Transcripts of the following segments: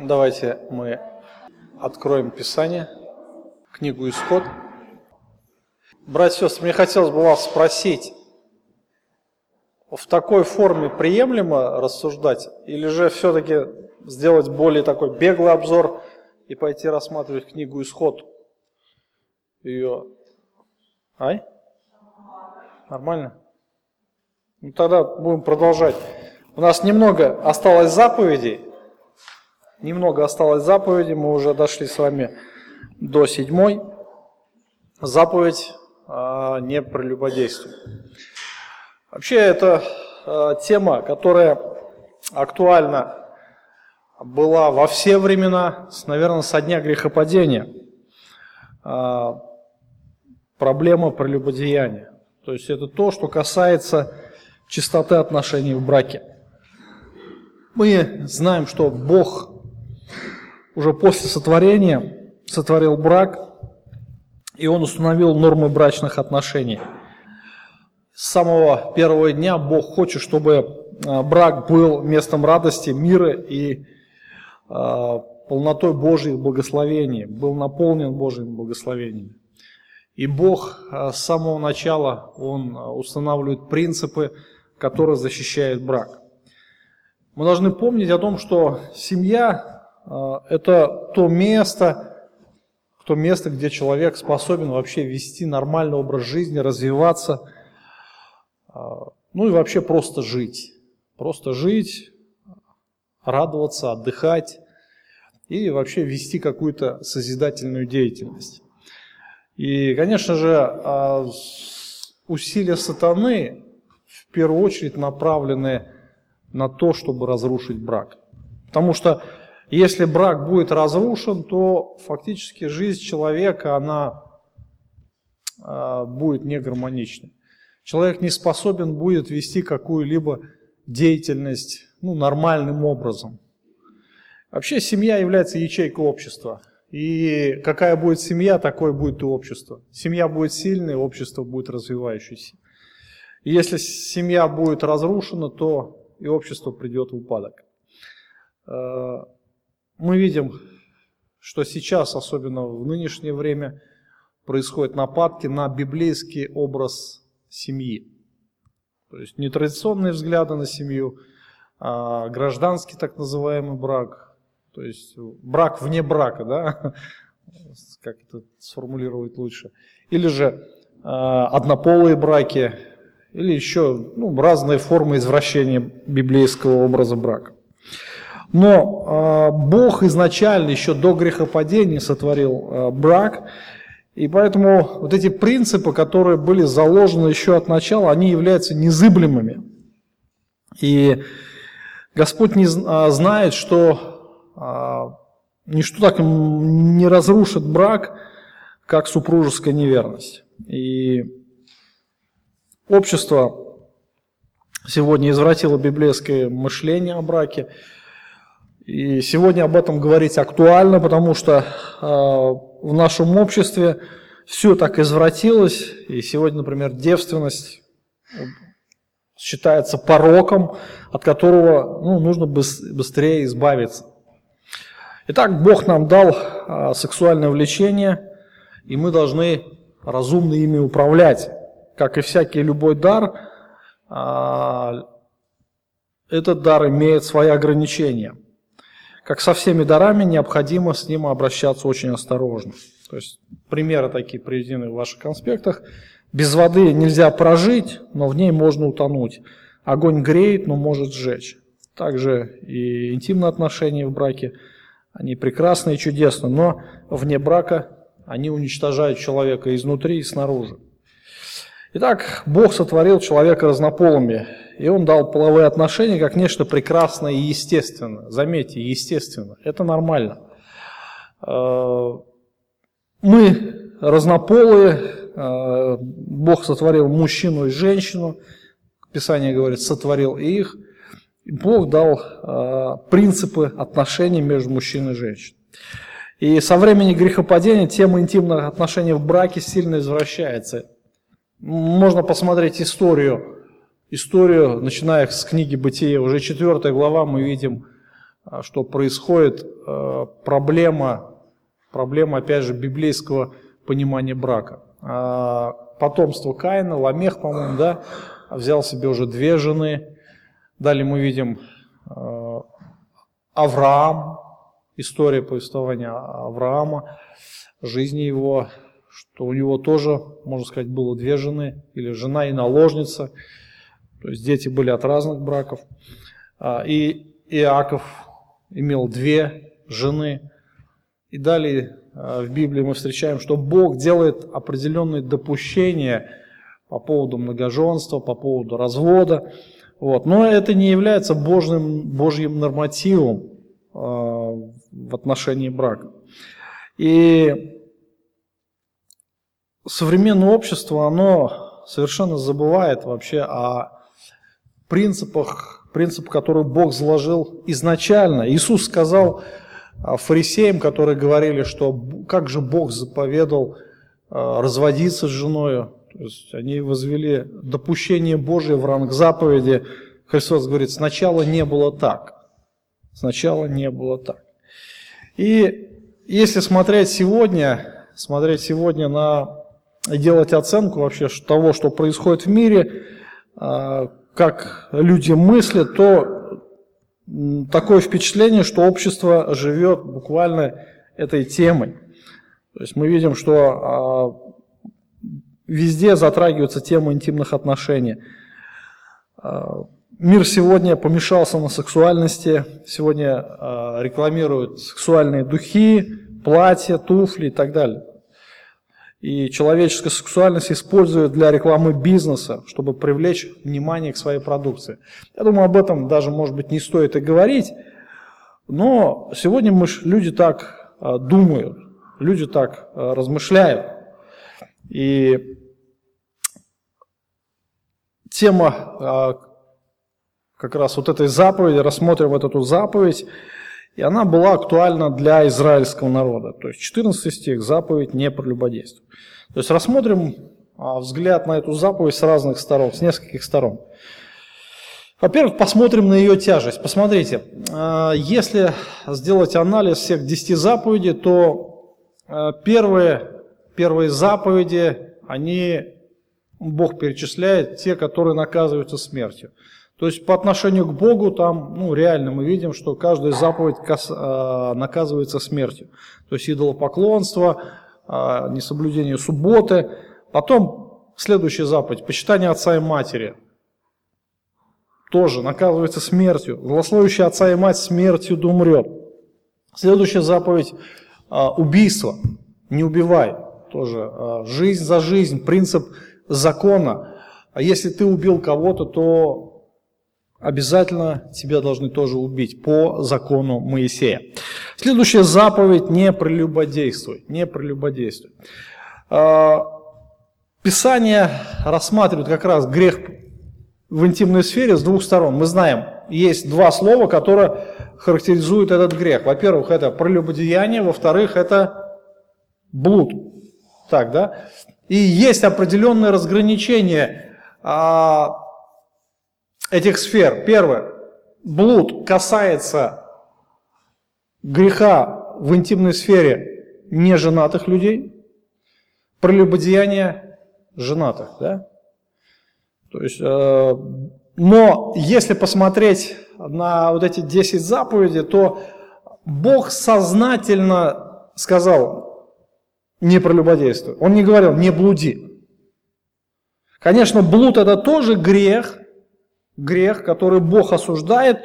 Давайте мы откроем Писание, книгу Исход. Братья и сестры, мне хотелось бы вас спросить, в такой форме приемлемо рассуждать, или же все-таки сделать более такой беглый обзор и пойти рассматривать книгу Исход? Ее... Ай? Нормально? Ну тогда будем продолжать. У нас немного осталось заповедей. Немного осталось заповедей. Мы уже дошли с вами до седьмой. Заповедь а, не прелюбодействуй. Вообще это а, тема, которая актуальна была во все времена, наверное, со дня грехопадения. А, проблема прелюбодеяния. То есть это то, что касается чистоты отношений в браке. Мы знаем, что Бог уже после сотворения сотворил брак, и Он установил нормы брачных отношений. С самого первого дня Бог хочет, чтобы а, брак был местом радости, мира и а, полнотой Божьих благословений, был наполнен Божьим благословением. И Бог а, с самого начала, Он устанавливает принципы, которые защищают брак. Мы должны помнить о том, что семья это то место, то место, где человек способен вообще вести нормальный образ жизни, развиваться, а, ну и вообще просто жить. Просто жить, радоваться, отдыхать и вообще вести какую-то созидательную деятельность. И, конечно же, а, усилия сатаны в первую очередь направлены на то, чтобы разрушить брак. Потому что если брак будет разрушен, то фактически жизнь человека, она э, будет негармоничной. Человек не способен будет вести какую-либо деятельность ну, нормальным образом. Вообще семья является ячейкой общества. И какая будет семья, такое будет и общество. Семья будет сильной, общество будет развивающееся. И если семья будет разрушена, то и общество придет в упадок. Мы видим, что сейчас, особенно в нынешнее время, происходят нападки на библейский образ семьи. То есть не традиционные взгляды на семью, а гражданский так называемый брак, то есть брак вне брака, да, как это сформулировать лучше. Или же э, однополые браки, или еще ну, разные формы извращения библейского образа брака. Но э, Бог изначально, еще до грехопадения, сотворил э, брак, и поэтому вот эти принципы, которые были заложены еще от начала, они являются незыблемыми. И Господь не, э, знает, что ничто так не разрушит брак, как супружеская неверность. И Общество сегодня извратило библейское мышление о браке. И сегодня об этом говорить актуально, потому что э, в нашем обществе все так извратилось. И сегодня, например, девственность считается пороком, от которого ну, нужно быстрее избавиться. Итак, Бог нам дал э, сексуальное влечение, и мы должны разумно ими управлять как и всякий любой дар, а, этот дар имеет свои ограничения. Как со всеми дарами, необходимо с ним обращаться очень осторожно. То есть примеры такие приведены в ваших конспектах. Без воды нельзя прожить, но в ней можно утонуть. Огонь греет, но может сжечь. Также и интимные отношения в браке, они прекрасны и чудесны, но вне брака они уничтожают человека изнутри и снаружи. Итак, Бог сотворил человека разнополыми, и Он дал половые отношения как нечто прекрасное и естественное. Заметьте, естественно, это нормально. Э, мы разнополые, э, Бог сотворил мужчину и женщину, Писание говорит, сотворил их. Бог дал э, принципы отношений между мужчиной и женщиной. И со времени грехопадения тема интимных отношений в браке сильно извращается. Можно посмотреть историю, историю, начиная с книги Бытия, уже четвертая глава, мы видим что происходит э, проблема, проблема, опять же, библейского понимания брака. А, потомство Каина, Ламех, по-моему, да, взял себе уже две жены. Далее мы видим Авраам, история повествования Авраама, жизни его, что у него тоже, можно сказать, было две жены, или жена и наложница, то есть дети были от разных браков. А, и Иаков имел две жены. И далее а, в Библии мы встречаем, что Бог делает определенные допущения по поводу многоженства, по поводу развода. Вот. Но это не является божьим, божьим нормативом э, в отношении брака. И современное общество, оно совершенно забывает вообще о принципах, принцип, который Бог заложил изначально. Иисус сказал а, фарисеям, которые говорили, что как же Бог заповедал а, разводиться с женой, то есть они возвели допущение Божие в ранг заповеди. Христос говорит, сначала не было так. Сначала не было так. И если смотреть сегодня, смотреть сегодня на делать оценку вообще того, что происходит в мире, а, как люди мыслят, то такое впечатление, что общество живет буквально этой темой. То есть мы видим, что а, везде затрагивается тема интимных отношений. А, мир сегодня помешался на сексуальности, сегодня рекламируют сексуальные духи, платья, туфли и так далее и человеческая сексуальность используют для рекламы бизнеса, чтобы привлечь внимание к своей продукции. Я думаю, об этом даже, может быть, не стоит и говорить, но сегодня мы, люди так а, думают, люди так а, размышляют. И тема а, как раз вот этой заповеди, рассмотрим вот эту заповедь, и она была актуальна для израильского народа. То есть 14 стих, заповедь не прелюбодействуй. То есть рассмотрим а, взгляд на эту заповедь с разных сторон, с нескольких сторон. Во-первых, посмотрим на ее тяжесть. Посмотрите, а, если сделать анализ всех 10 заповедей, то а, первые, первые заповеди, они, Бог перечисляет, те, которые наказываются смертью. То есть по отношению к Богу там, ну, реально мы видим, что каждая заповедь э, наказывается смертью. То есть идолопоклонство, э, несоблюдение субботы. Потом следующая заповедь, почитание отца и матери. Тоже наказывается смертью. Злословящий отца и мать смертью да умрет. Следующая заповедь э, убийство. Не убивай. Тоже жизнь за жизнь, принцип закона. Если ты убил кого-то, то обязательно тебя должны тоже убить по закону Моисея. Следующая заповедь – не прелюбодействуй, не прелюбодействуй. А, Писание рассматривает как раз грех в интимной сфере с двух сторон. Мы знаем, есть два слова, которые характеризуют этот грех. Во-первых, это прелюбодеяние, во-вторых, это блуд. Так, да? И есть определенное разграничение а, этих сфер. Первое. Блуд касается греха в интимной сфере неженатых людей, прелюбодеяния женатых. Да? То есть, э, но если посмотреть на вот эти 10 заповедей, то Бог сознательно сказал, не прелюбодействуй. Он не говорил, не блуди. Конечно, блуд это тоже грех, грех, который Бог осуждает,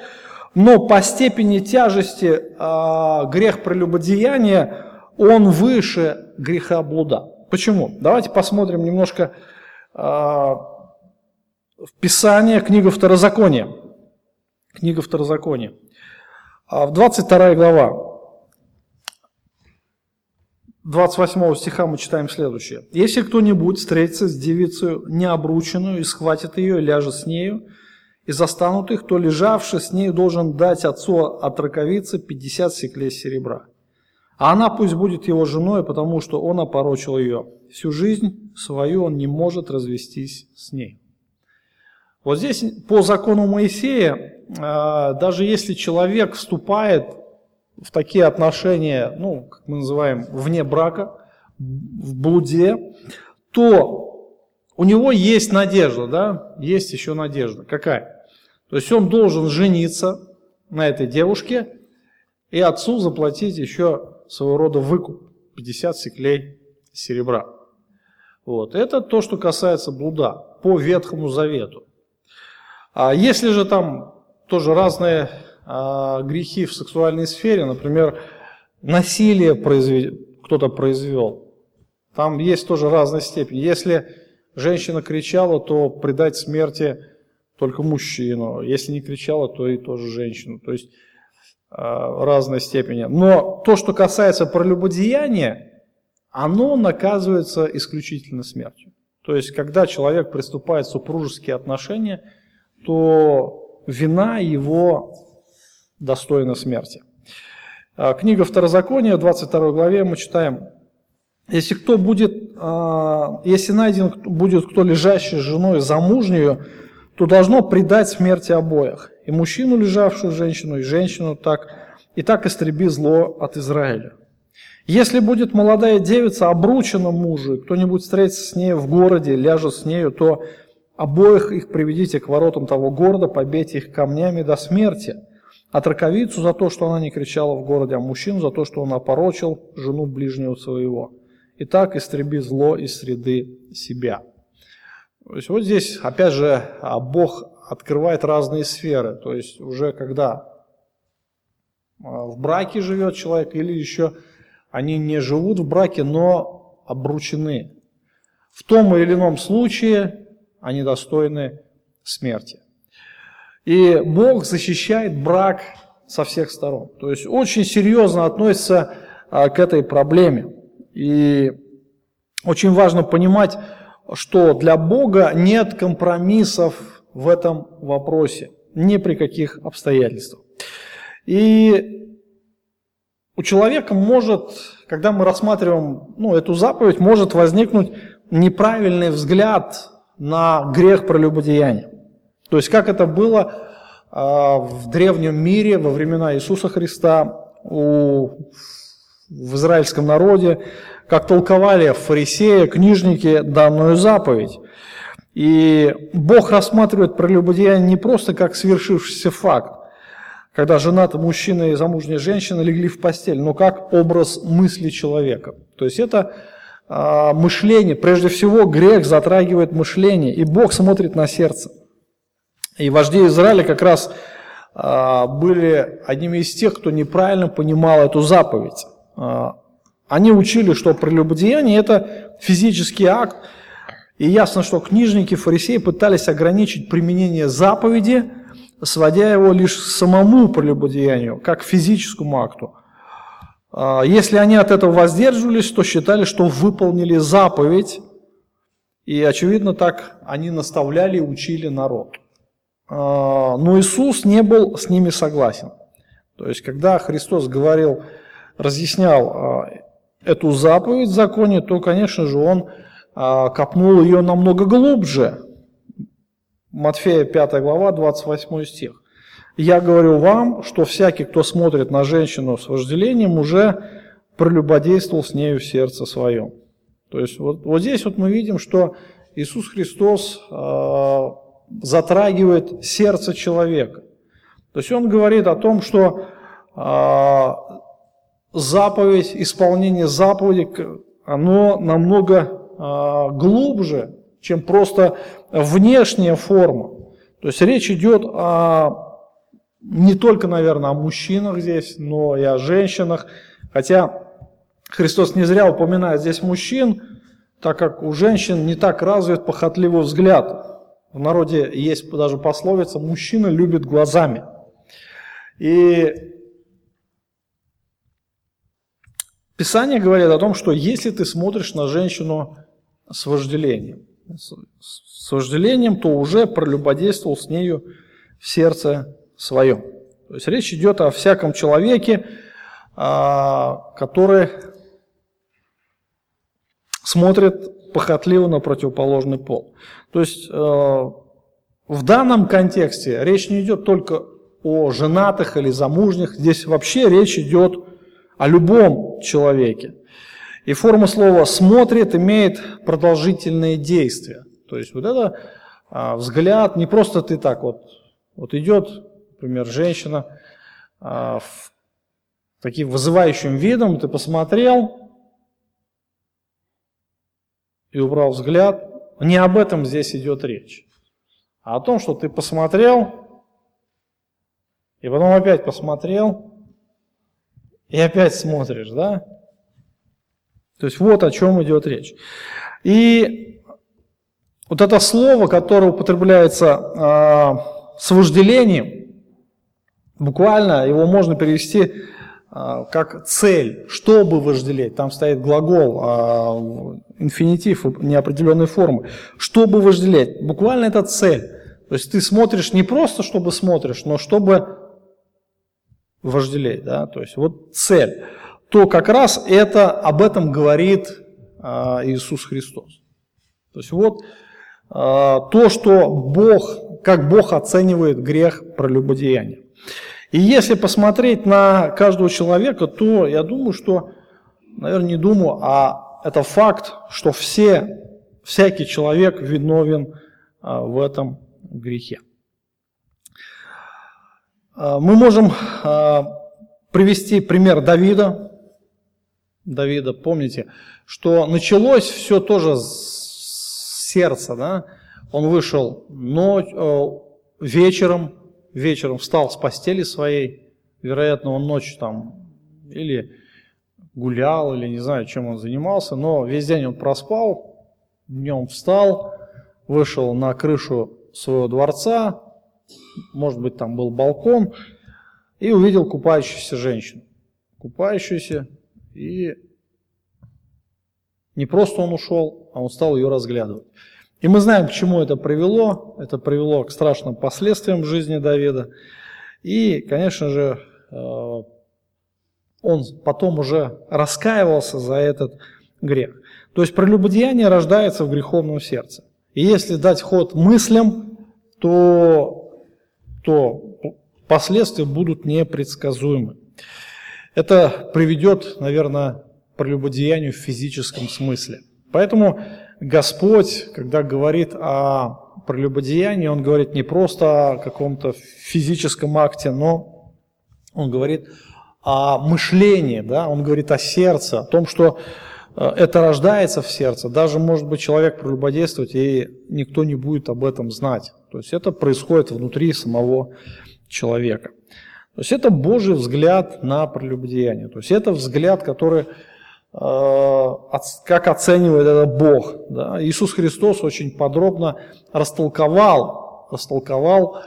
но по степени тяжести э, грех прелюбодеяния, он выше греха блуда. Почему? Давайте посмотрим немножко э, в Писание, книга Второзакония. Книга Второзакония. В 22 глава, 28 стиха мы читаем следующее. «Если кто-нибудь встретится с девицей необрученную и схватит ее и ляжет с нею, и застанут их, то лежавший с ней должен дать отцу от раковицы 50 секлей серебра. А она пусть будет его женой, потому что он опорочил ее. Всю жизнь свою он не может развестись с ней. Вот здесь по закону Моисея, а, даже если человек вступает в такие отношения, ну, как мы называем, вне брака, в блуде, то у него есть надежда, да, есть еще надежда. Какая? То есть он должен жениться на этой девушке и отцу заплатить еще своего рода выкуп, 50 секлей серебра. Вот. Это то, что касается блуда по Ветхому Завету. А если же там тоже разные а, грехи в сексуальной сфере, например, насилие произвед... кто-то произвел, там есть тоже разные степени. Если женщина кричала, то предать смерти только мужчину. Если не кричала, то и тоже женщину. То есть а, разной степени. Но то, что касается прелюбодеяния, оно наказывается исключительно смертью. То есть, когда человек приступает в супружеские отношения – то вина его достойна смерти. А, книга Второзакония, 22 главе мы читаем, если кто будет, а, если найден будет кто лежащий с женой замужнюю, то должно предать смерти обоих, и мужчину, лежавшую женщину, и женщину так, и так истреби зло от Израиля. Если будет молодая девица обручена мужу, кто-нибудь встретится с ней в городе, ляжет с нею, то Обоих их приведите к воротам того города, побейте их камнями до смерти. А траковицу за то, что она не кричала в городе, а мужчину за то, что он опорочил жену ближнего своего. И так истреби зло из среды себя. То есть вот здесь, опять же, а, Бог открывает разные сферы. То есть уже когда а, в браке живет человек или еще они не живут в браке, но обручены. В том или ином случае они достойны смерти. И Бог защищает брак со всех сторон. То есть очень серьезно относится а, к этой проблеме. И очень важно понимать, что для Бога нет компромиссов в этом вопросе, ни при каких обстоятельствах. И у человека может, когда мы рассматриваем ну, эту заповедь, может возникнуть неправильный взгляд на грех прелюбодеяния. То есть как это было а, в древнем мире во времена Иисуса Христа у, в израильском народе, как толковали фарисеи, книжники данную заповедь. И Бог рассматривает прелюбодеяние не просто как свершившийся факт, когда женатый мужчина и замужняя женщина легли в постель, но как образ мысли человека. То есть это а, мышление, прежде всего грех затрагивает мышление, и Бог смотрит на сердце. И вожди Израиля как раз а, были одними из тех, кто неправильно понимал эту заповедь. А, они учили, что прелюбодеяние – это физический акт, и ясно, что книжники, фарисеи пытались ограничить применение заповеди, сводя его лишь к самому прелюбодеянию, как к физическому акту – а, если они от этого воздерживались, то считали, что выполнили заповедь, и, очевидно, так они наставляли и учили народ. А, но Иисус не был с ними согласен. То есть, когда Христос говорил, разъяснял а, эту заповедь в законе, то, конечно же, он копнул ее намного глубже. Матфея 5 глава, 28 стих. Я говорю вам, что всякий, кто смотрит на женщину с вожделением, уже прелюбодействовал с нею в сердце своем. То есть вот, вот здесь вот мы видим, что Иисус Христос э, затрагивает сердце человека. То есть он говорит о том, что заповедь, исполнение заповеди, оно намного э, глубже, чем просто внешняя форма. То есть речь идет о не только, наверное, о мужчинах здесь, но и о женщинах. Хотя Христос не зря упоминает здесь мужчин, так как у женщин не так развит похотливый взгляд. В народе есть даже пословица «мужчина любит глазами». И Писание говорит о том, что если ты смотришь на женщину с вожделением, с вожделением, то уже прелюбодействовал с нею в сердце своем. То есть речь идет о всяком человеке, а, который смотрит похотливо на противоположный пол. То есть э, в данном контексте речь не идет только о женатых или замужних, здесь вообще речь идет о любом человеке. И форма слова «смотрит» имеет продолжительные действия. То есть вот это а, взгляд, не просто ты так вот, вот идет, например, женщина а, в таким вызывающим видом, ты посмотрел и убрал взгляд. Не об этом здесь идет речь, а о том, что ты посмотрел и потом опять посмотрел и опять смотришь, да? То есть вот о чем идет речь. И вот это слово, которое употребляется э, с вожделением, буквально его можно перевести э, как цель, чтобы вожделеть. Там стоит глагол, э, инфинитив неопределенной формы. Чтобы вожделеть. Буквально это цель. То есть ты смотришь не просто, чтобы смотришь, но чтобы вожделеть. Да? То есть вот цель то как раз это, об этом говорит а, Иисус Христос. То есть вот а, то, что Бог, как Бог оценивает грех прелюбодеяния. И если посмотреть на каждого человека, то я думаю, что, наверное, не думаю, а это факт, что все, всякий человек виновен а, в этом грехе. Мы можем привести пример Давида, Давида, помните, что началось все тоже с сердца, да? Он вышел ночь, э, вечером, вечером встал с постели своей, вероятно, он ночью там или гулял, или не знаю, чем он занимался, но весь день он проспал, днем встал, вышел на крышу своего дворца, может быть, там был балкон, и увидел купающуюся женщину. Купающуюся, и не просто он ушел, а он стал ее разглядывать. И мы знаем, к чему это привело. Это привело к страшным последствиям в жизни Давида. И, конечно же, э, он потом уже раскаивался за этот грех. То есть прелюбодеяние рождается в греховном сердце. И если дать ход мыслям, то, то последствия будут непредсказуемы. Это приведет, наверное, к прелюбодеянию в физическом смысле. Поэтому Господь, когда говорит о прелюбодеянии, Он говорит не просто о каком-то физическом акте, но Он говорит о мышлении, да? Он говорит о сердце, о том, что э, это рождается в сердце. Даже может быть человек прелюбодействовать, и никто не будет об этом знать. То есть это происходит внутри самого человека. То есть это Божий взгляд на прелюбодеяние. То есть это взгляд, который, э, как оценивает это Бог. Да? Иисус Христос очень подробно растолковал, растолковал э,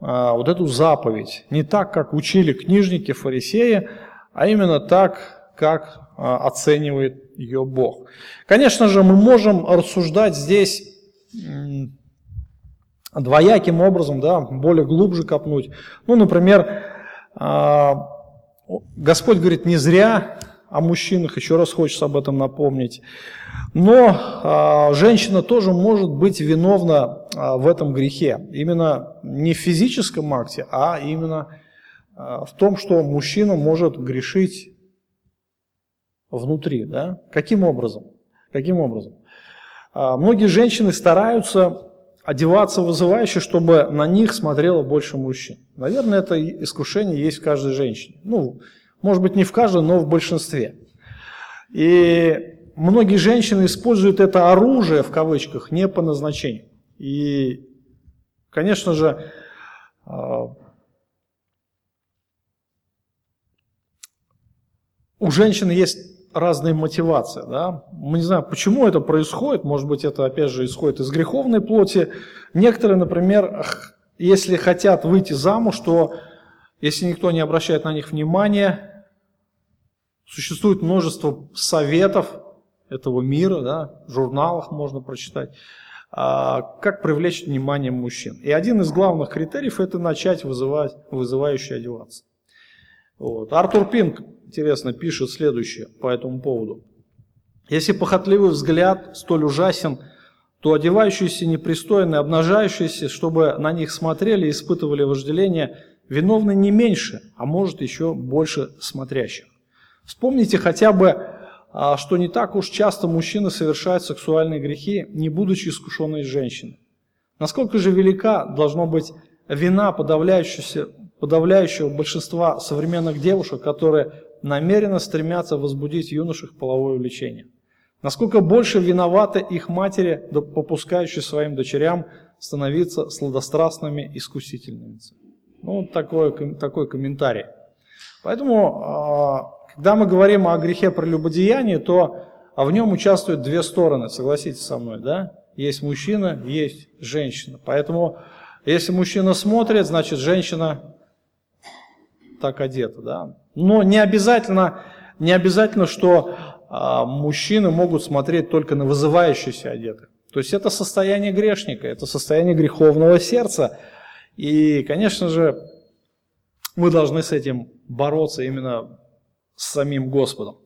вот эту заповедь. Не так, как учили книжники, фарисеи, а именно так, как э, оценивает ее Бог. Конечно же, мы можем рассуждать здесь двояким образом, да, более глубже копнуть. Ну, например, а, Господь говорит не зря о мужчинах, еще раз хочется об этом напомнить. Но а, женщина тоже может быть виновна а, в этом грехе. Именно не в физическом акте, а именно в том, что мужчина может грешить внутри. Да? Каким образом? Каким образом? Многие женщины стараются одеваться вызывающе, чтобы на них смотрело больше мужчин. Наверное, это искушение есть в каждой женщине. Ну, может быть, не в каждой, но в большинстве. И многие женщины используют это оружие, в кавычках, не по назначению. И, конечно же, а, у женщины есть разные мотивации. Да? Мы не знаем, почему это происходит. Может быть, это, опять же, исходит из греховной плоти. Некоторые, например, если хотят выйти замуж, то если никто не обращает на них внимания, существует множество советов этого мира, да, в журналах можно прочитать, а, как привлечь внимание мужчин. И один из главных критериев – это начать вызывать, вызывающе одеваться. Вот. Артур Пинк, интересно, пишет следующее по этому поводу. Если похотливый взгляд столь ужасен, то одевающиеся непристойно, обнажающиеся, чтобы на них смотрели и испытывали вожделение, виновны не меньше, а может еще больше смотрящих. Вспомните хотя бы, а, что не так уж часто мужчины совершают сексуальные грехи, не будучи искушенной женщиной. Насколько же велика должна быть вина подавляющего, подавляющего большинства современных девушек, которые намеренно стремятся возбудить юношах половое влечение. Насколько больше виноваты их матери, попускающие своим дочерям становиться сладострастными искусительными. Ну, такой, такой комментарий. Поэтому, а, когда мы говорим о грехе прелюбодеяния, то а в нем участвуют две стороны, согласитесь со мной, да? Есть мужчина, есть женщина. Поэтому, если мужчина смотрит, значит, женщина так одета, да? Но не обязательно, не обязательно, что а, мужчины могут смотреть только на вызывающиеся одетых. То есть это состояние грешника, это состояние греховного сердца. И, конечно же, мы должны с этим бороться именно с самим Господом.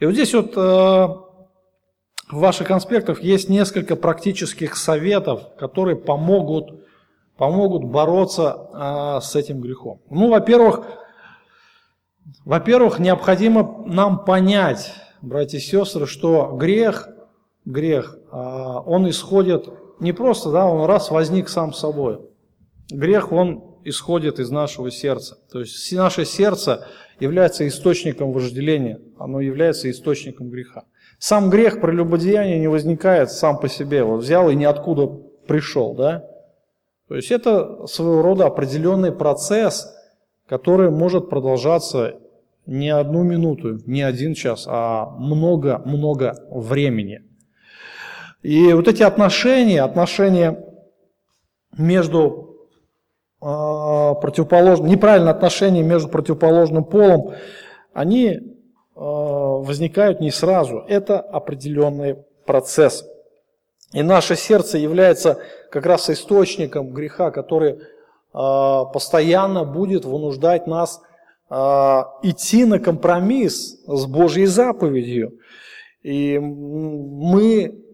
И вот здесь вот э, в ваших конспектах есть несколько практических советов, которые помогут, помогут бороться э, с этим грехом. Ну, во-первых, во-первых, необходимо нам понять, братья и сестры, что грех, грех, а, он исходит не просто, да, он раз возник сам собой. Грех, он исходит из нашего сердца. То есть наше сердце является источником вожделения, оно является источником греха. Сам грех прелюбодеяния не возникает сам по себе, вот взял и ниоткуда пришел, да? То есть это своего рода определенный процесс, который может продолжаться не одну минуту, не один час, а много-много времени. И вот эти отношения, отношения между э, противоположным, неправильные отношения между противоположным полом, они э, возникают не сразу. Это определенный процесс. И наше сердце является как раз источником греха, который э, постоянно будет вынуждать нас идти на компромисс с Божьей заповедью. И мы,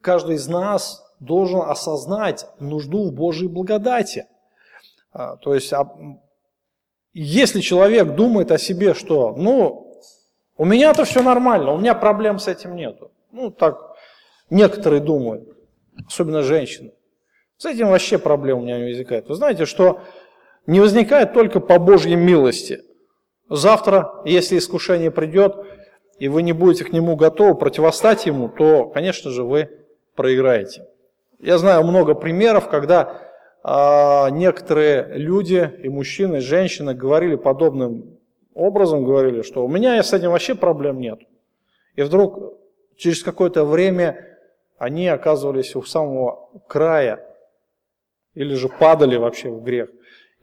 каждый из нас должен осознать нужду в Божьей благодати. А, то есть, а, если человек думает о себе, что, ну, у меня-то все нормально, у меня проблем с этим нету. Ну, так некоторые думают, особенно женщины. С этим вообще проблем у меня не возникает. Вы знаете, что не возникает только по Божьей милости – Завтра, если искушение придет, и вы не будете к нему готовы противостать ему, то, конечно же, вы проиграете. Я знаю много примеров, когда а, некоторые люди, и мужчины, и женщины, говорили подобным образом, говорили, что у меня с этим вообще проблем нет. И вдруг через какое-то время они оказывались у самого края или же падали вообще в грех.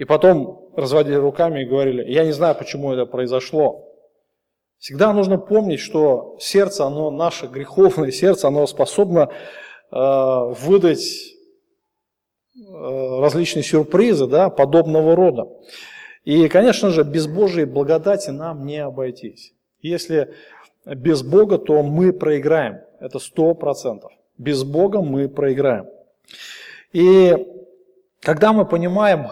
И потом разводили руками и говорили, я не знаю, почему это произошло. Всегда нужно помнить, что сердце, оно наше греховное сердце, оно способно э, выдать э, различные сюрпризы да, подобного рода. И, конечно же, без Божьей благодати нам не обойтись. Если без Бога, то мы проиграем. Это сто процентов. Без Бога мы проиграем. И когда мы понимаем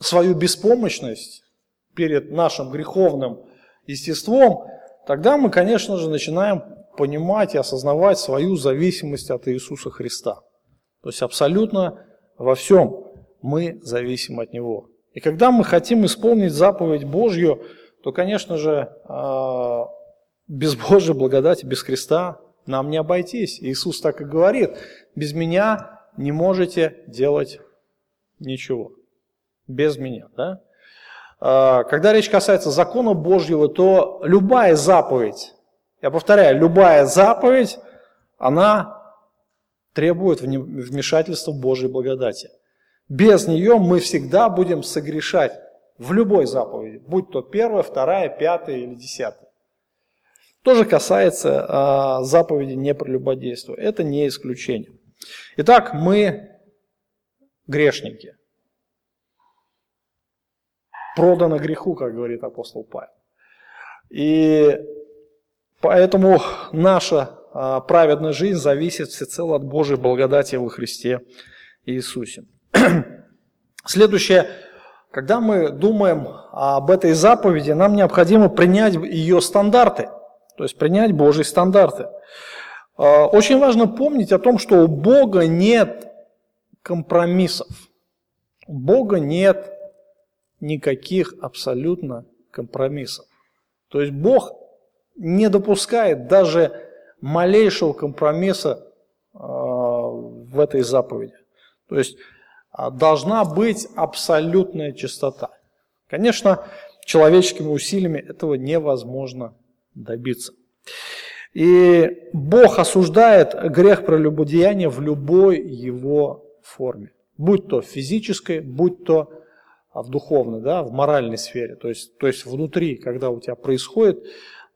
свою беспомощность перед нашим греховным естеством, тогда мы, конечно же, начинаем понимать и осознавать свою зависимость от Иисуса Христа. То есть абсолютно во всем мы зависим от Него. И когда мы хотим исполнить заповедь Божью, то, конечно же, а, без Божьей благодати, без Христа нам не обойтись. Иисус так и говорит, без меня не можете делать ничего. Без меня. Да? А, когда речь касается закона Божьего, то любая заповедь, я повторяю, любая заповедь, она требует вмешательства Божьей благодати. Без нее мы всегда будем согрешать в любой заповеди, будь то первая, вторая, пятая или десятая. То же касается а, заповеди не прелюбодействия. Это не исключение. Итак, мы грешники. Проданы греху, как говорит апостол Павел. И поэтому наша а, праведная жизнь зависит всецело от Божьей благодати во Христе Иисусе. Следующее, когда мы думаем об этой заповеди, нам необходимо принять ее стандарты, то есть принять Божьи стандарты. А, очень важно помнить о том, что у Бога нет компромиссов. У Бога нет никаких абсолютно компромиссов. То есть Бог не допускает даже малейшего компромисса э, в этой заповеди. То есть э, должна быть абсолютная чистота. Конечно, человеческими усилиями этого невозможно добиться. И Бог осуждает грех прелюбодеяния в любой его форме. Будь то физической, будь то в духовной, да, в моральной сфере. То есть, то есть внутри, когда у тебя происходит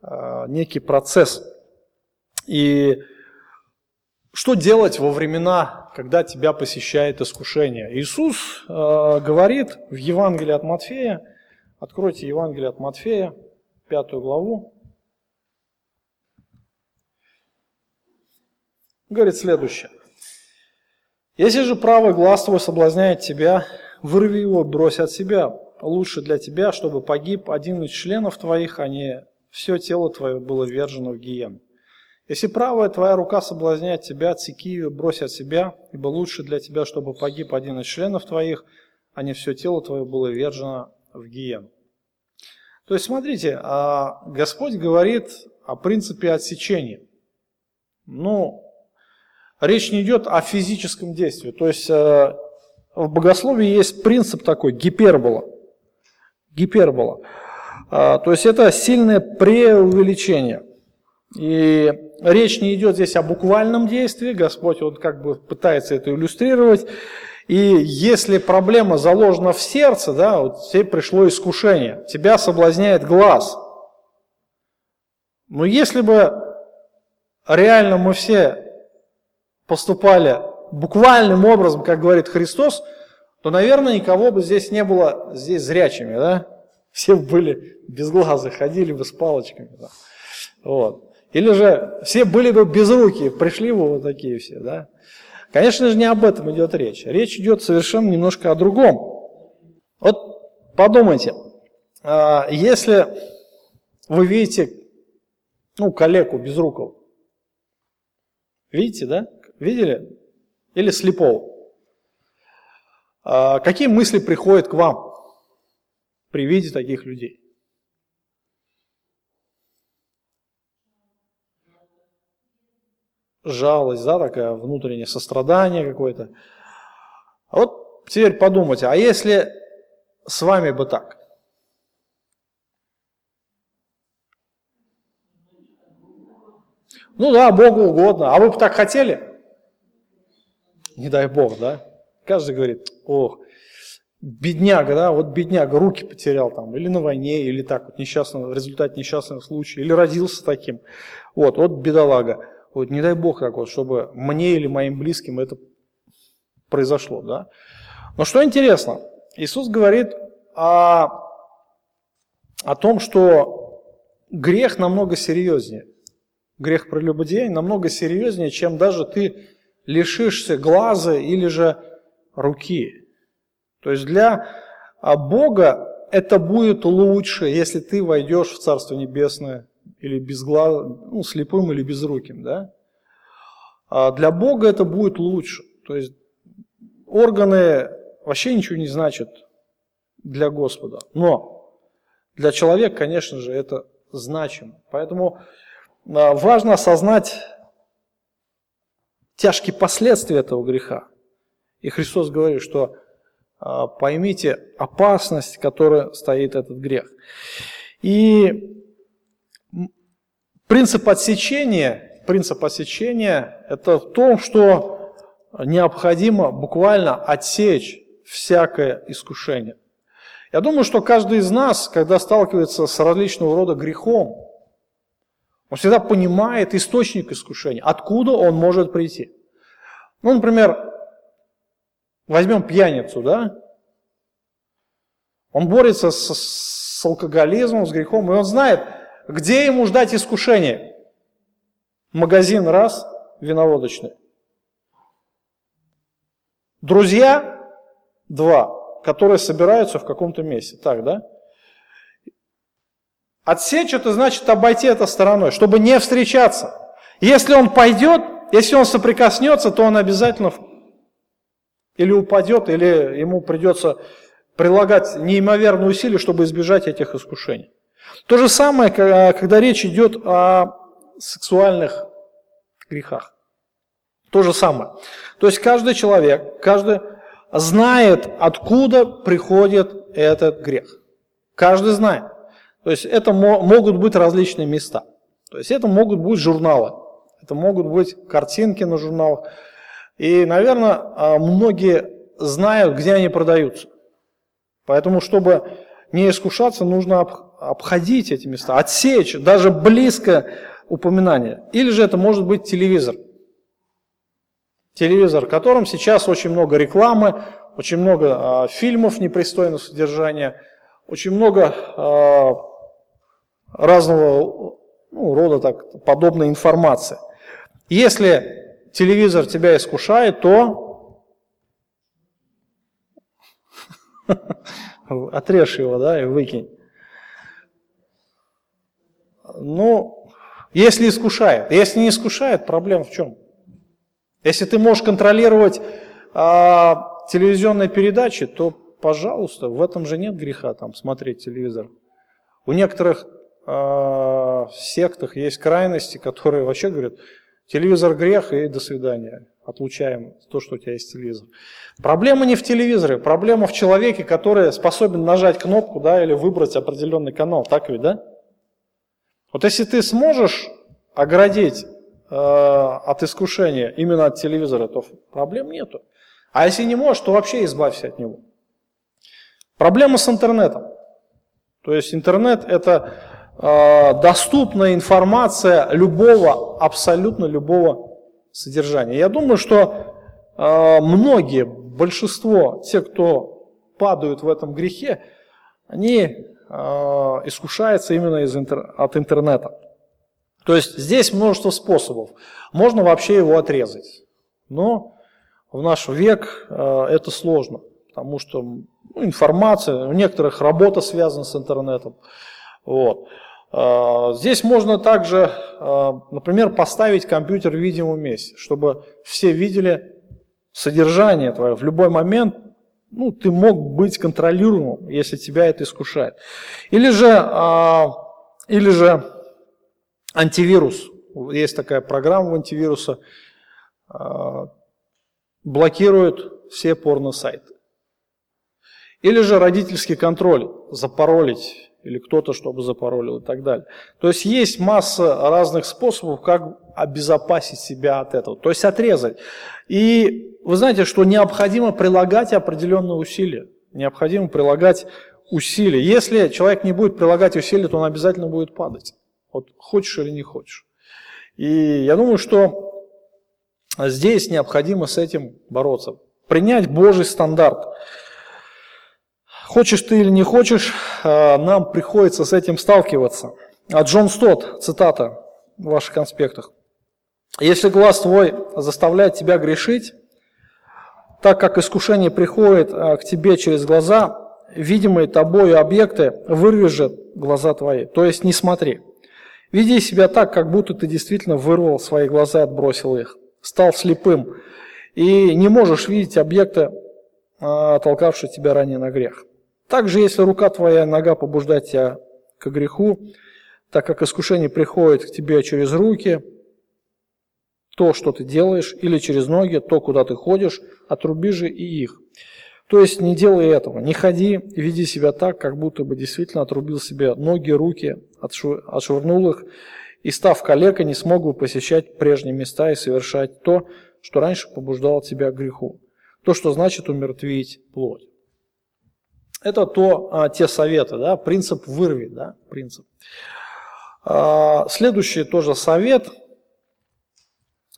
э, некий процесс. И что делать во времена, когда тебя посещает искушение? Иисус э, говорит в Евангелии от Матфея, откройте Евангелие от Матфея, пятую главу, говорит следующее. Если же правый глаз твой соблазняет тебя, вырви его, брось от себя. Лучше для тебя, чтобы погиб один из членов твоих, а не все тело твое было вержено в гиен. Если правая твоя рука соблазняет тебя, отсеки ее, брось от себя, ибо лучше для тебя, чтобы погиб один из членов твоих, а не все тело твое было вержено в гиен. То есть, смотрите, а Господь говорит о принципе отсечения. Ну, речь не идет о физическом действии. То есть э, в богословии есть принцип такой, гипербола. Гипербола. А, то есть это сильное преувеличение. И речь не идет здесь о буквальном действии, Господь вот как бы пытается это иллюстрировать. И если проблема заложена в сердце, да, вот тебе пришло искушение, тебя соблазняет глаз. Но если бы реально мы все поступали буквальным образом, как говорит Христос, то, наверное, никого бы здесь не было здесь зрячими, да? Все были без глаза, ходили бы с палочками. Да? Вот. Или же все были бы без руки, пришли бы вот такие все, да? Конечно же, не об этом идет речь. Речь идет совершенно немножко о другом. Вот подумайте, а, если вы видите, ну, коллегу без руков, видите, да? Видели? Или слепого? А какие мысли приходят к вам при виде таких людей? Жалость, да, такое внутреннее сострадание какое-то. А вот теперь подумайте, а если с вами бы так? Ну да, Богу угодно. А вы бы так хотели? Не дай бог, да? Каждый говорит, ох, бедняга, да, вот бедняга, руки потерял там, или на войне, или так вот несчастного, в результате несчастного случая, или родился таким. Вот, вот бедолага. Вот не дай бог так вот, чтобы мне или моим близким это произошло, да. Но что интересно, Иисус говорит о, о том, что грех намного серьезнее. Грех прелюбодеяния намного серьезнее, чем даже ты лишишься глаза или же руки. То есть для а, Бога это будет лучше, если ты войдешь в Царство Небесное или без глаз, ну, слепым или безруким, да? А для Бога это будет лучше. То есть органы вообще ничего не значат для Господа. Но для человека, конечно же, это значимо. Поэтому а, важно осознать тяжкие последствия этого греха. И Христос говорит, что а, поймите опасность, которая стоит этот грех. И принцип отсечения, принцип отсечения – это в том, что необходимо буквально отсечь всякое искушение. Я думаю, что каждый из нас, когда сталкивается с различного рода грехом, он всегда понимает источник искушения, откуда он может прийти. Ну, например, возьмем пьяницу, да? Он борется с, с алкоголизмом, с грехом, и он знает, где ему ждать искушения. Магазин раз, виноводочный. Друзья два, которые собираются в каком-то месте. Так, да? Отсечь это значит обойти это стороной, чтобы не встречаться. Если он пойдет, если он соприкоснется, то он обязательно или упадет, или ему придется прилагать неимоверные усилия, чтобы избежать этих искушений. То же самое, когда речь идет о сексуальных грехах. То же самое. То есть каждый человек, каждый знает, откуда приходит этот грех. Каждый знает. То есть это могут быть различные места. То есть это могут быть журналы, это могут быть картинки на журналах. И, наверное, а, многие знают, где они продаются. Поэтому, чтобы не искушаться, нужно обходить эти места, отсечь даже близко упоминание. Или же это может быть телевизор. Телевизор, в котором сейчас очень много рекламы, очень много э, фильмов непристойного содержания, очень много э, разного ну, рода так, подобной информации. Если телевизор тебя искушает, то отрежь его, да, и выкинь. Ну, если искушает. Если не искушает, проблема в чем? Если ты можешь контролировать а, телевизионные передачи, то, пожалуйста, в этом же нет греха там смотреть телевизор. У некоторых э, сектах есть крайности, которые вообще говорят, телевизор грех и до свидания, отлучаем то, что у тебя есть телевизор. Проблема не в телевизоре, проблема в человеке, который способен нажать кнопку да, или выбрать определенный канал, так ведь, да? Вот если ты сможешь оградить э, от искушения именно от телевизора, то проблем нету. А если не можешь, то вообще избавься от него. Проблема с интернетом. То есть интернет это э, доступная информация любого, абсолютно любого содержания. Я думаю, что э, многие, большинство тех, кто падают в этом грехе, они э, искушаются именно из интер, от интернета. То есть здесь множество способов. Можно вообще его отрезать. Но в наш век это сложно, потому что ну, информация, у некоторых работа связана с интернетом. Вот. А, здесь можно также, а, например, поставить компьютер в видимом месте, чтобы все видели содержание твое. В любой момент ну, ты мог быть контролируемым, если тебя это искушает. Или же, а, или же антивирус. Есть такая программа в антивируса, блокирует все порно-сайты. Или же родительский контроль, запаролить, или кто-то, чтобы запаролил и так далее. То есть есть масса разных способов, как обезопасить себя от этого, то есть отрезать. И вы знаете, что необходимо прилагать определенные усилия. Необходимо прилагать усилия. Если человек не будет прилагать усилия, то он обязательно будет падать. Вот хочешь или не хочешь. И я думаю, что здесь необходимо с этим бороться. Принять Божий стандарт. Хочешь ты или не хочешь, э, нам приходится с этим сталкиваться. А Джон Стот, цитата в ваших конспектах. «Если глаз твой заставляет тебя грешить, так как искушение приходит э, к тебе через глаза, видимые тобою объекты вырежет глаза твои, то есть не смотри. Веди себя так, как будто ты действительно вырвал свои глаза и отбросил их, стал слепым, и не можешь видеть объекты, э, толкавшие тебя ранее на грех. Также, если рука твоя, нога побуждает тебя к греху, так как искушение приходит к тебе через руки, то, что ты делаешь, или через ноги, то, куда ты ходишь, отруби же и их. То есть не делай этого, не ходи веди себя так, как будто бы действительно отрубил себе ноги, руки, отшвырнул их, и став калекой, не смог бы посещать прежние места и совершать то, что раньше побуждало тебя к греху. То, что значит умертвить плоть. Это то, а, те советы, да, принцип вырви, да, принцип. А, следующий тоже совет.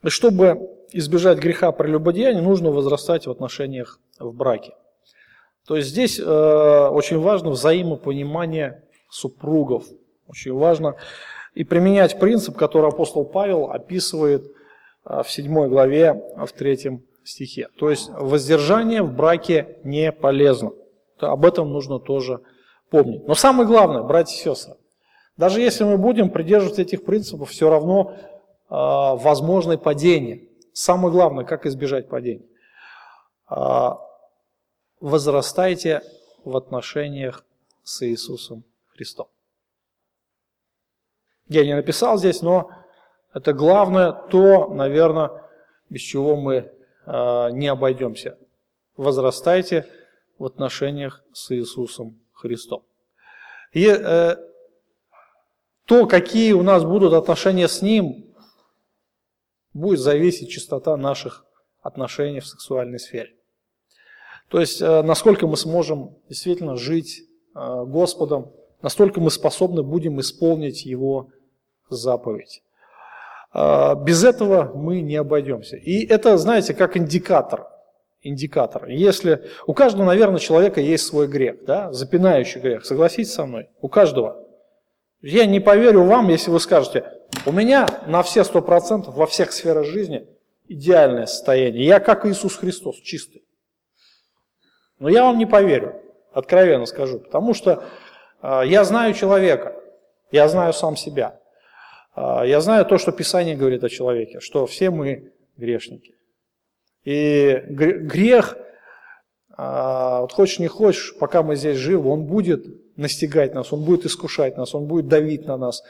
Чтобы избежать греха прелюбодеяния, нужно возрастать в отношениях в браке. То есть здесь э, очень важно взаимопонимание супругов. Очень важно. и применять принцип, который апостол Павел описывает в 7 главе, в 3 стихе. То есть воздержание в браке не полезно. Об этом нужно тоже помнить. Но самое главное, братья и сестры, даже если мы будем придерживаться этих принципов, все равно э, возможно падение. Самое главное, как избежать падения. Э, возрастайте в отношениях с Иисусом Христом. Я не написал здесь, но это главное, то, наверное, без чего мы э, не обойдемся. Возрастайте в отношениях с Иисусом Христом. И э, то, какие у нас будут отношения с Ним, будет зависеть чистота наших отношений в сексуальной сфере. То есть, э, насколько мы сможем действительно жить э, Господом, настолько мы способны будем исполнить Его заповедь. Э, без этого мы не обойдемся. И это, знаете, как индикатор. Индикатор. Если у каждого, наверное, человека есть свой грех, да, запинающий грех. Согласитесь со мной? У каждого. Я не поверю вам, если вы скажете, у меня на все сто процентов во всех сферах жизни идеальное состояние. Я как Иисус Христос, чистый. Но я вам не поверю, откровенно скажу, потому что э, я знаю человека, я знаю сам себя. Э, я знаю то, что Писание говорит о человеке, что все мы грешники. И грех, э, вот хочешь не хочешь, пока мы здесь живы, он будет настигать нас, он будет искушать нас, он будет давить на нас,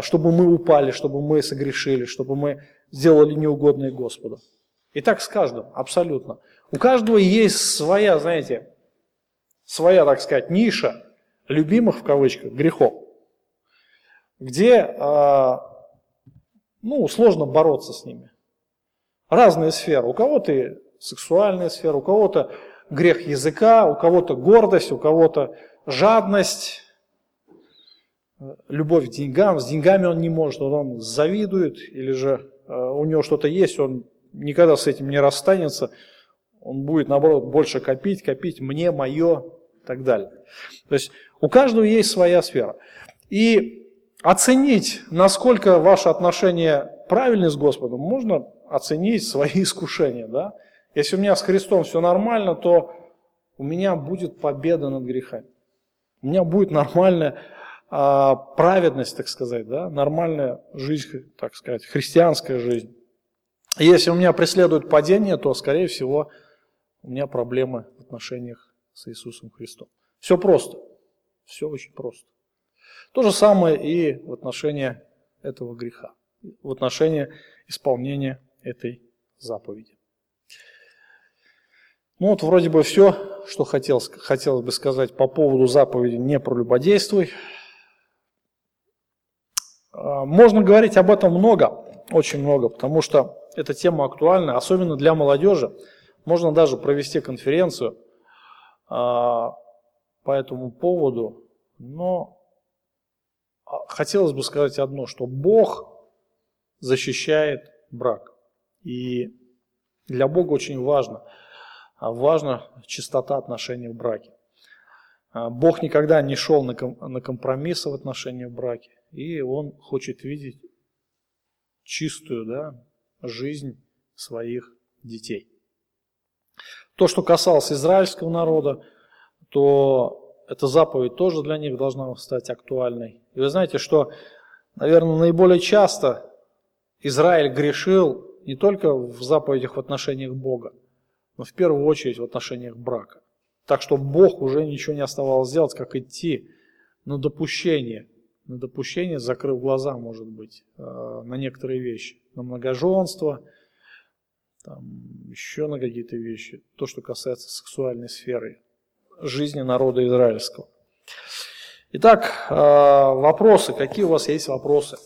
чтобы мы упали, чтобы мы согрешили, чтобы мы сделали неугодное Господу. И так с каждым, абсолютно. У каждого есть своя, знаете, своя, так сказать, ниша любимых, в кавычках, грехов, где, а, ну, сложно бороться с ними. Разные сферы. У кого-то сексуальная сфера, у кого-то грех языка, у кого-то гордость, у кого-то жадность, любовь к деньгам. С деньгами он не может, он завидует, или же а, у него что-то есть, он никогда с этим не расстанется – он будет, наоборот, больше копить, копить мне, мое и так далее. То есть у каждого есть своя сфера. И оценить, насколько ваше отношение правильное с Господом, можно оценить свои искушения. Да? Если у меня с Христом все нормально, то у меня будет победа над грехами. У меня будет нормальная а, праведность, так сказать, да? нормальная жизнь, так сказать, христианская жизнь. Если у меня преследует падение, то, скорее всего, у меня проблемы в отношениях с Иисусом Христом. Все просто. Все очень просто. То же самое и в отношении этого греха, в отношении исполнения этой заповеди. Ну вот вроде бы все, что хотел, хотелось бы сказать по поводу заповеди «не прелюбодействуй». А, можно говорить об этом много, очень много, потому что эта тема актуальна, особенно для молодежи. Можно даже провести конференцию а, по этому поводу, но а, хотелось бы сказать одно, что Бог защищает брак. И для Бога очень важно, а, важна чистота отношений в браке. Бог никогда не шел на компромиссы в отношениях в браке, и Он хочет видеть чистую да, жизнь своих детей. То, что касалось израильского народа, то эта заповедь тоже для них должна стать актуальной. И вы знаете, что, наверное, наиболее часто Израиль грешил не только в заповедях в отношениях Бога, но в первую очередь в отношениях брака. Так что Бог уже ничего не оставалось сделать, как идти на допущение, на допущение, закрыв глаза, может быть, э, на некоторые вещи, на многоженство – там, еще на какие-то вещи, то, что касается сексуальной сферы жизни народа израильского. Итак, э, вопросы. Какие у вас есть вопросы?